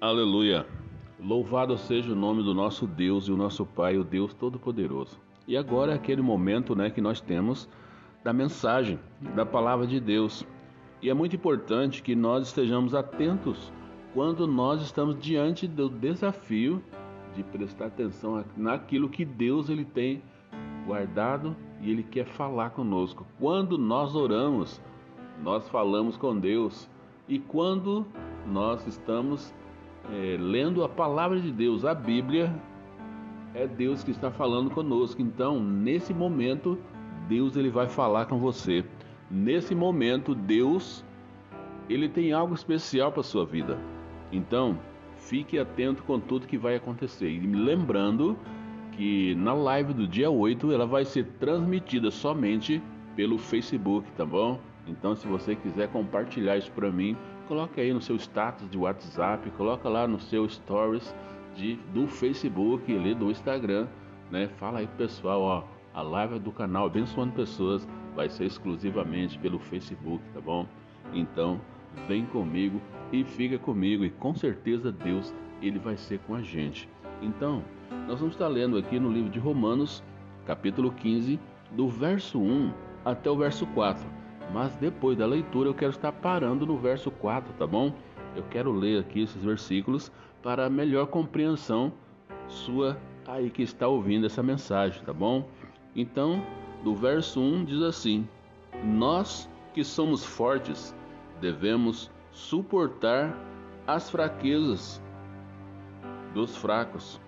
Aleluia. Louvado seja o nome do nosso Deus e o nosso Pai, o Deus Todo-Poderoso. E agora é aquele momento né, que nós temos da mensagem, da palavra de Deus. E é muito importante que nós estejamos atentos quando nós estamos diante do desafio de prestar atenção naquilo que Deus ele tem guardado e ele quer falar conosco. Quando nós oramos, nós falamos com Deus. E quando nós estamos é, lendo a palavra de Deus, a Bíblia, é Deus que está falando conosco. Então, nesse momento, Deus ele vai falar com você. Nesse momento, Deus ele tem algo especial para sua vida. Então, fique atento com tudo que vai acontecer. E lembrando que na live do dia 8 ela vai ser transmitida somente pelo Facebook, tá bom? Então, se você quiser compartilhar isso para mim, coloque aí no seu status de WhatsApp, coloca lá no seu stories de, do Facebook, ali do Instagram, né? Fala aí pessoal, ó, a live do canal Abençoando Pessoas vai ser exclusivamente pelo Facebook, tá bom? Então, vem comigo e fica comigo e com certeza Deus ele vai ser com a gente. Então, nós vamos estar lendo aqui no livro de Romanos, capítulo 15, do verso 1 até o verso 4 mas depois da leitura eu quero estar parando no verso 4, tá bom? Eu quero ler aqui esses versículos para melhor compreensão sua aí que está ouvindo essa mensagem, tá bom? Então, do verso 1 diz assim: Nós que somos fortes devemos suportar as fraquezas dos fracos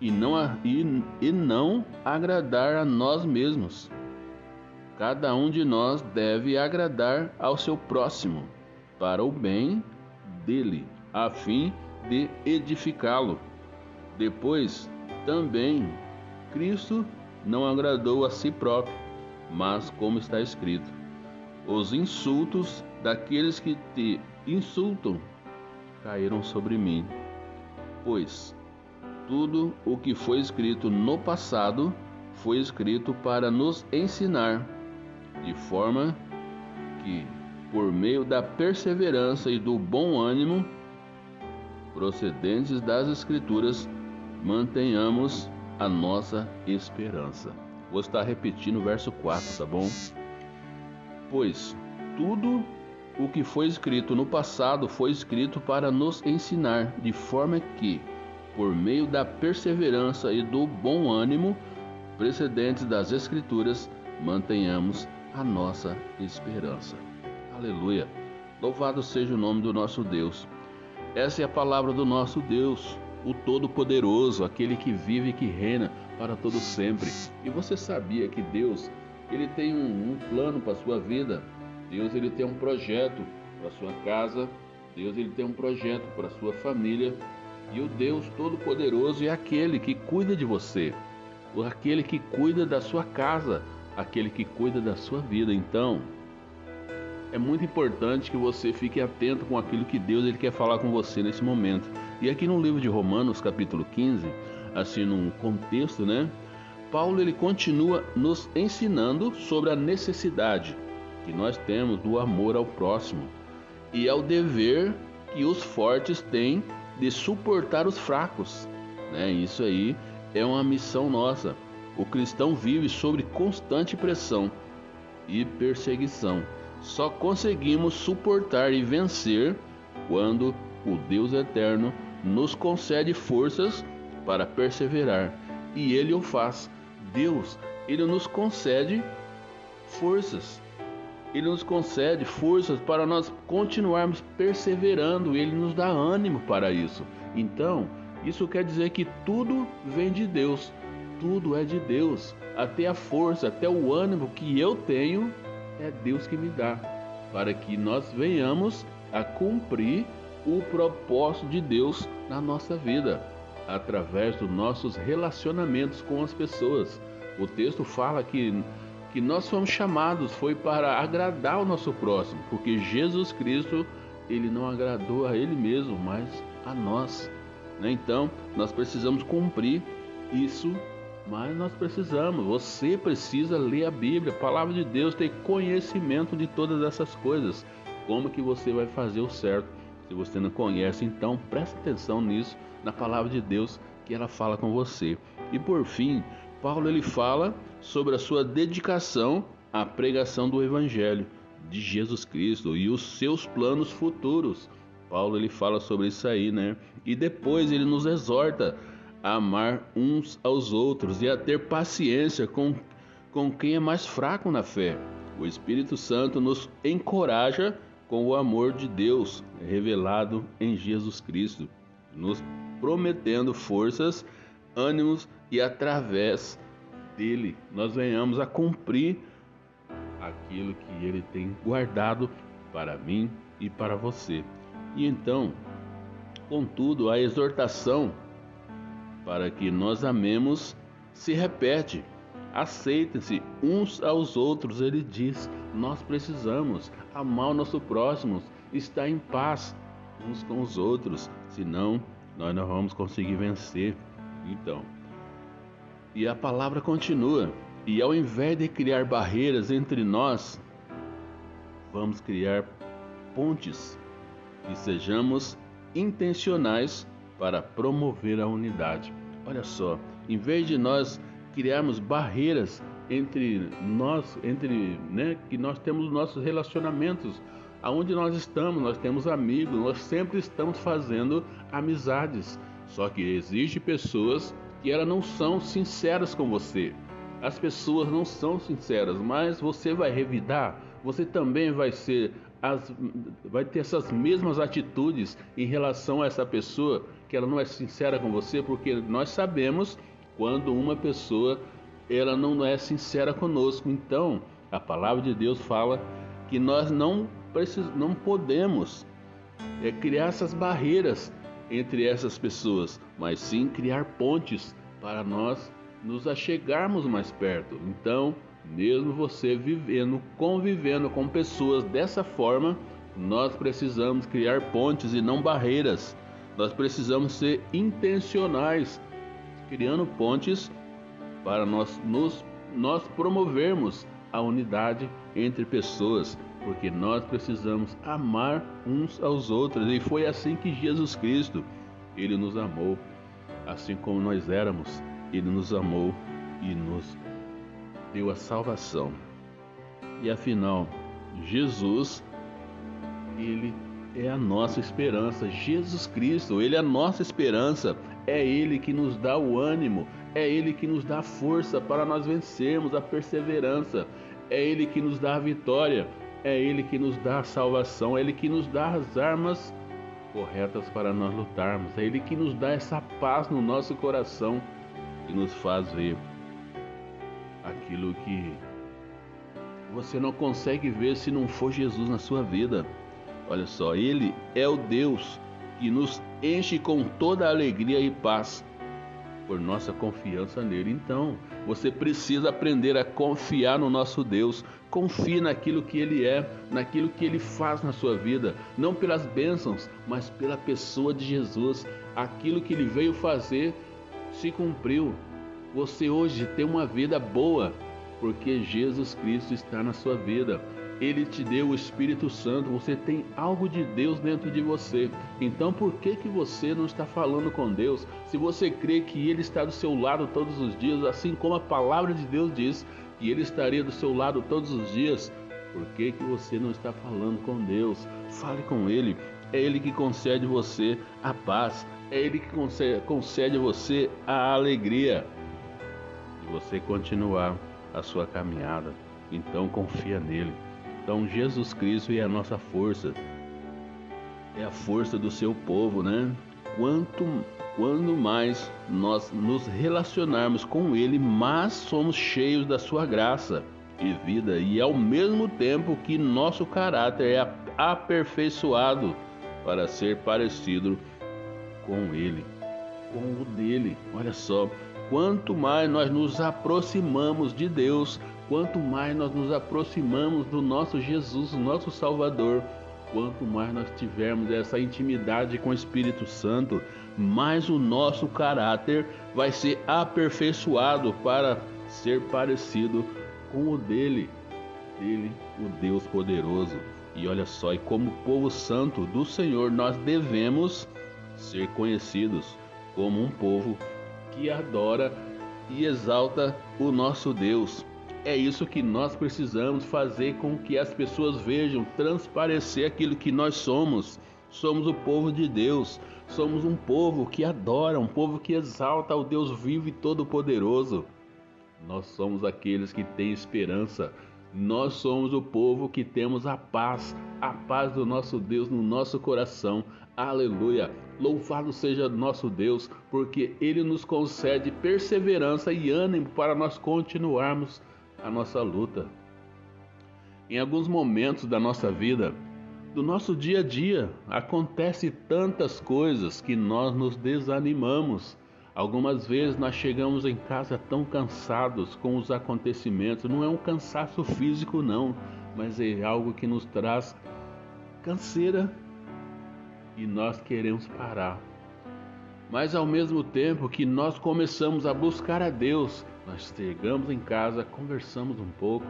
e não, e, e não agradar a nós mesmos. Cada um de nós deve agradar ao seu próximo, para o bem dele, a fim de edificá-lo. Depois, também, Cristo não agradou a si próprio, mas, como está escrito, os insultos daqueles que te insultam caíram sobre mim. Pois tudo o que foi escrito no passado foi escrito para nos ensinar de forma que, por meio da perseverança e do bom ânimo procedentes das Escrituras, mantenhamos a nossa esperança. Vou estar repetindo o verso 4, tá bom? Pois tudo o que foi escrito no passado foi escrito para nos ensinar, de forma que, por meio da perseverança e do bom ânimo precedentes das Escrituras, mantenhamos a nossa esperança. Aleluia! Louvado seja o nome do nosso Deus. Essa é a palavra do nosso Deus, o Todo-Poderoso, aquele que vive e que reina para todo sempre. E você sabia que Deus, ele tem um, um plano para a sua vida? Deus, ele tem um projeto para a sua casa. Deus, ele tem um projeto para a sua família. E o Deus Todo-Poderoso é aquele que cuida de você, aquele que cuida da sua casa, aquele que cuida da sua vida. Então, é muito importante que você fique atento com aquilo que Deus ele quer falar com você nesse momento. E aqui no livro de Romanos, capítulo 15, assim num contexto, né? Paulo ele continua nos ensinando sobre a necessidade que nós temos do amor ao próximo e ao dever que os fortes têm de suportar os fracos, né? Isso aí é uma missão nossa. O cristão vive sob constante pressão e perseguição. Só conseguimos suportar e vencer quando o Deus eterno nos concede forças para perseverar. E ele o faz. Deus, ele nos concede forças. Ele nos concede forças para nós continuarmos perseverando, ele nos dá ânimo para isso. Então, isso quer dizer que tudo vem de Deus tudo é de Deus. Até a força, até o ânimo que eu tenho é Deus que me dá, para que nós venhamos a cumprir o propósito de Deus na nossa vida, através dos nossos relacionamentos com as pessoas. O texto fala que, que nós fomos chamados foi para agradar o nosso próximo, porque Jesus Cristo ele não agradou a ele mesmo, mas a nós. Né? Então, nós precisamos cumprir isso mas nós precisamos, você precisa ler a Bíblia, a palavra de Deus, ter conhecimento de todas essas coisas. Como que você vai fazer o certo? Se você não conhece, então preste atenção nisso, na palavra de Deus que ela fala com você. E por fim, Paulo ele fala sobre a sua dedicação à pregação do evangelho de Jesus Cristo e os seus planos futuros. Paulo ele fala sobre isso aí, né? E depois ele nos exorta a amar uns aos outros e a ter paciência com, com quem é mais fraco na fé. O Espírito Santo nos encoraja com o amor de Deus revelado em Jesus Cristo, nos prometendo forças, ânimos e através dele nós venhamos a cumprir aquilo que ele tem guardado para mim e para você. E então, contudo, a exortação para que nós amemos se repete. Aceitem-se uns aos outros, ele diz. Nós precisamos amar o nosso próximo, estar em paz uns com os outros, senão nós não vamos conseguir vencer. Então, e a palavra continua. E ao invés de criar barreiras entre nós, vamos criar pontes e sejamos intencionais para promover a unidade. Olha só, em vez de nós criarmos barreiras entre nós, entre, né, que nós temos nossos relacionamentos, aonde nós estamos, nós temos amigos, nós sempre estamos fazendo amizades. Só que existe pessoas que elas não são sinceras com você as pessoas não são sinceras, mas você vai revidar, você também vai ser as, vai ter essas mesmas atitudes em relação a essa pessoa que ela não é sincera com você, porque nós sabemos quando uma pessoa ela não é sincera conosco. Então, a palavra de Deus fala que nós não precis, não podemos é, criar essas barreiras entre essas pessoas, mas sim criar pontes para nós nos achegarmos mais perto. Então, mesmo você vivendo, convivendo com pessoas dessa forma, nós precisamos criar pontes e não barreiras. Nós precisamos ser intencionais, criando pontes para nós nos nós promovermos a unidade entre pessoas, porque nós precisamos amar uns aos outros e foi assim que Jesus Cristo ele nos amou, assim como nós éramos ele nos amou e nos deu a salvação. E afinal, Jesus, ele é a nossa esperança. Jesus Cristo, ele é a nossa esperança. É ele que nos dá o ânimo, é ele que nos dá força para nós vencermos a perseverança. É ele que nos dá a vitória, é ele que nos dá a salvação, é ele que nos dá as armas corretas para nós lutarmos. É ele que nos dá essa paz no nosso coração e nos faz ver aquilo que você não consegue ver se não for Jesus na sua vida. Olha só, Ele é o Deus que nos enche com toda alegria e paz por nossa confiança nele. Então, você precisa aprender a confiar no nosso Deus. Confie naquilo que Ele é, naquilo que Ele faz na sua vida, não pelas bênçãos, mas pela pessoa de Jesus. Aquilo que Ele veio fazer se cumpriu. Você hoje tem uma vida boa porque Jesus Cristo está na sua vida. Ele te deu o Espírito Santo, você tem algo de Deus dentro de você. Então por que que você não está falando com Deus? Se você crê que ele está do seu lado todos os dias, assim como a palavra de Deus diz que ele estaria do seu lado todos os dias, por que que você não está falando com Deus? Fale com ele. É ele que concede você a paz, é Ele que concede, concede a você a alegria de você continuar a sua caminhada. Então confia nele. Então Jesus Cristo é a nossa força, é a força do seu povo, né? Quanto quando mais nós nos relacionarmos com Ele, mais somos cheios da Sua graça e vida, e ao mesmo tempo que nosso caráter é aperfeiçoado para ser parecido com Ele, com o dele. Olha só, quanto mais nós nos aproximamos de Deus, quanto mais nós nos aproximamos do nosso Jesus, nosso Salvador, quanto mais nós tivermos essa intimidade com o Espírito Santo, mais o nosso caráter vai ser aperfeiçoado para ser parecido com o dele, dele, o Deus poderoso. E olha só, e como povo santo do Senhor, nós devemos ser conhecidos como um povo que adora e exalta o nosso Deus. É isso que nós precisamos fazer com que as pessoas vejam, transparecer aquilo que nós somos. Somos o povo de Deus, somos um povo que adora, um povo que exalta o Deus vivo e todo-poderoso. Nós somos aqueles que têm esperança. Nós somos o povo que temos a paz, a paz do nosso Deus no nosso coração. Aleluia! Louvado seja nosso Deus, porque Ele nos concede perseverança e ânimo para nós continuarmos a nossa luta. Em alguns momentos da nossa vida, do nosso dia a dia, acontece tantas coisas que nós nos desanimamos. Algumas vezes nós chegamos em casa tão cansados com os acontecimentos. Não é um cansaço físico, não, mas é algo que nos traz canseira e nós queremos parar. Mas ao mesmo tempo que nós começamos a buscar a Deus, nós chegamos em casa, conversamos um pouco,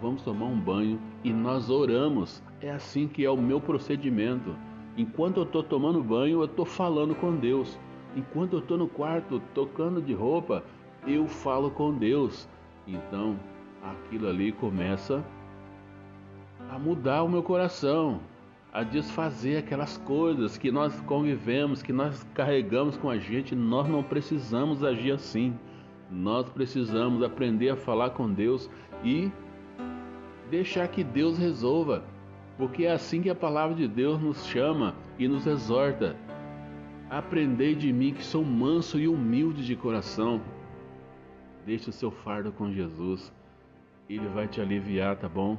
vamos tomar um banho e nós oramos. É assim que é o meu procedimento. Enquanto eu estou tomando banho, eu estou falando com Deus. Enquanto eu estou no quarto tocando de roupa, eu falo com Deus. Então aquilo ali começa a mudar o meu coração a desfazer aquelas coisas que nós convivemos, que nós carregamos com a gente. Nós não precisamos agir assim. Nós precisamos aprender a falar com Deus e deixar que Deus resolva, porque é assim que a palavra de Deus nos chama e nos exorta. Aprendei de mim que sou manso e humilde de coração. Deixe o seu fardo com Jesus. Ele vai te aliviar, tá bom?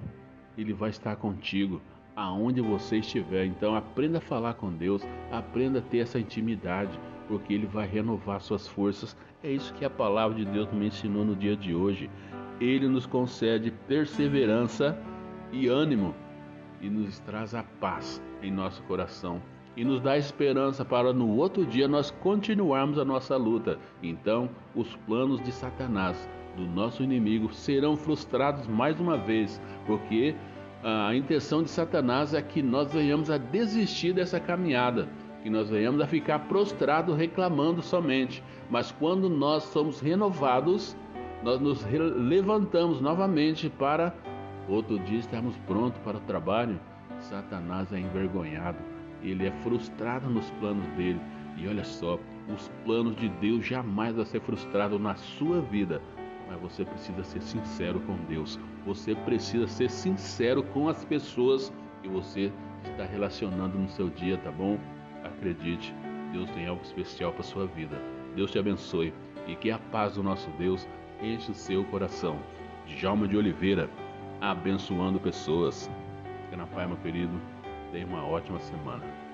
Ele vai estar contigo aonde você estiver. Então aprenda a falar com Deus, aprenda a ter essa intimidade, porque Ele vai renovar suas forças. É isso que a palavra de Deus me ensinou no dia de hoje. Ele nos concede perseverança e ânimo e nos traz a paz em nosso coração e nos dá esperança para no outro dia nós continuarmos a nossa luta. Então, os planos de Satanás, do nosso inimigo, serão frustrados mais uma vez, porque a intenção de Satanás é que nós venhamos a desistir dessa caminhada, que nós venhamos a ficar prostrado reclamando somente. Mas quando nós somos renovados, nós nos levantamos novamente para outro dia estarmos prontos para o trabalho. Satanás é envergonhado, ele é frustrado nos planos dele. E olha só, os planos de Deus jamais vão ser frustrados na sua vida mas você precisa ser sincero com Deus. Você precisa ser sincero com as pessoas que você está relacionando no seu dia, tá bom? Acredite, Deus tem algo especial para sua vida. Deus te abençoe e que a paz do nosso Deus enche o seu coração. Djalma de Oliveira, abençoando pessoas. Fica na paz, meu querido. Tenha uma ótima semana.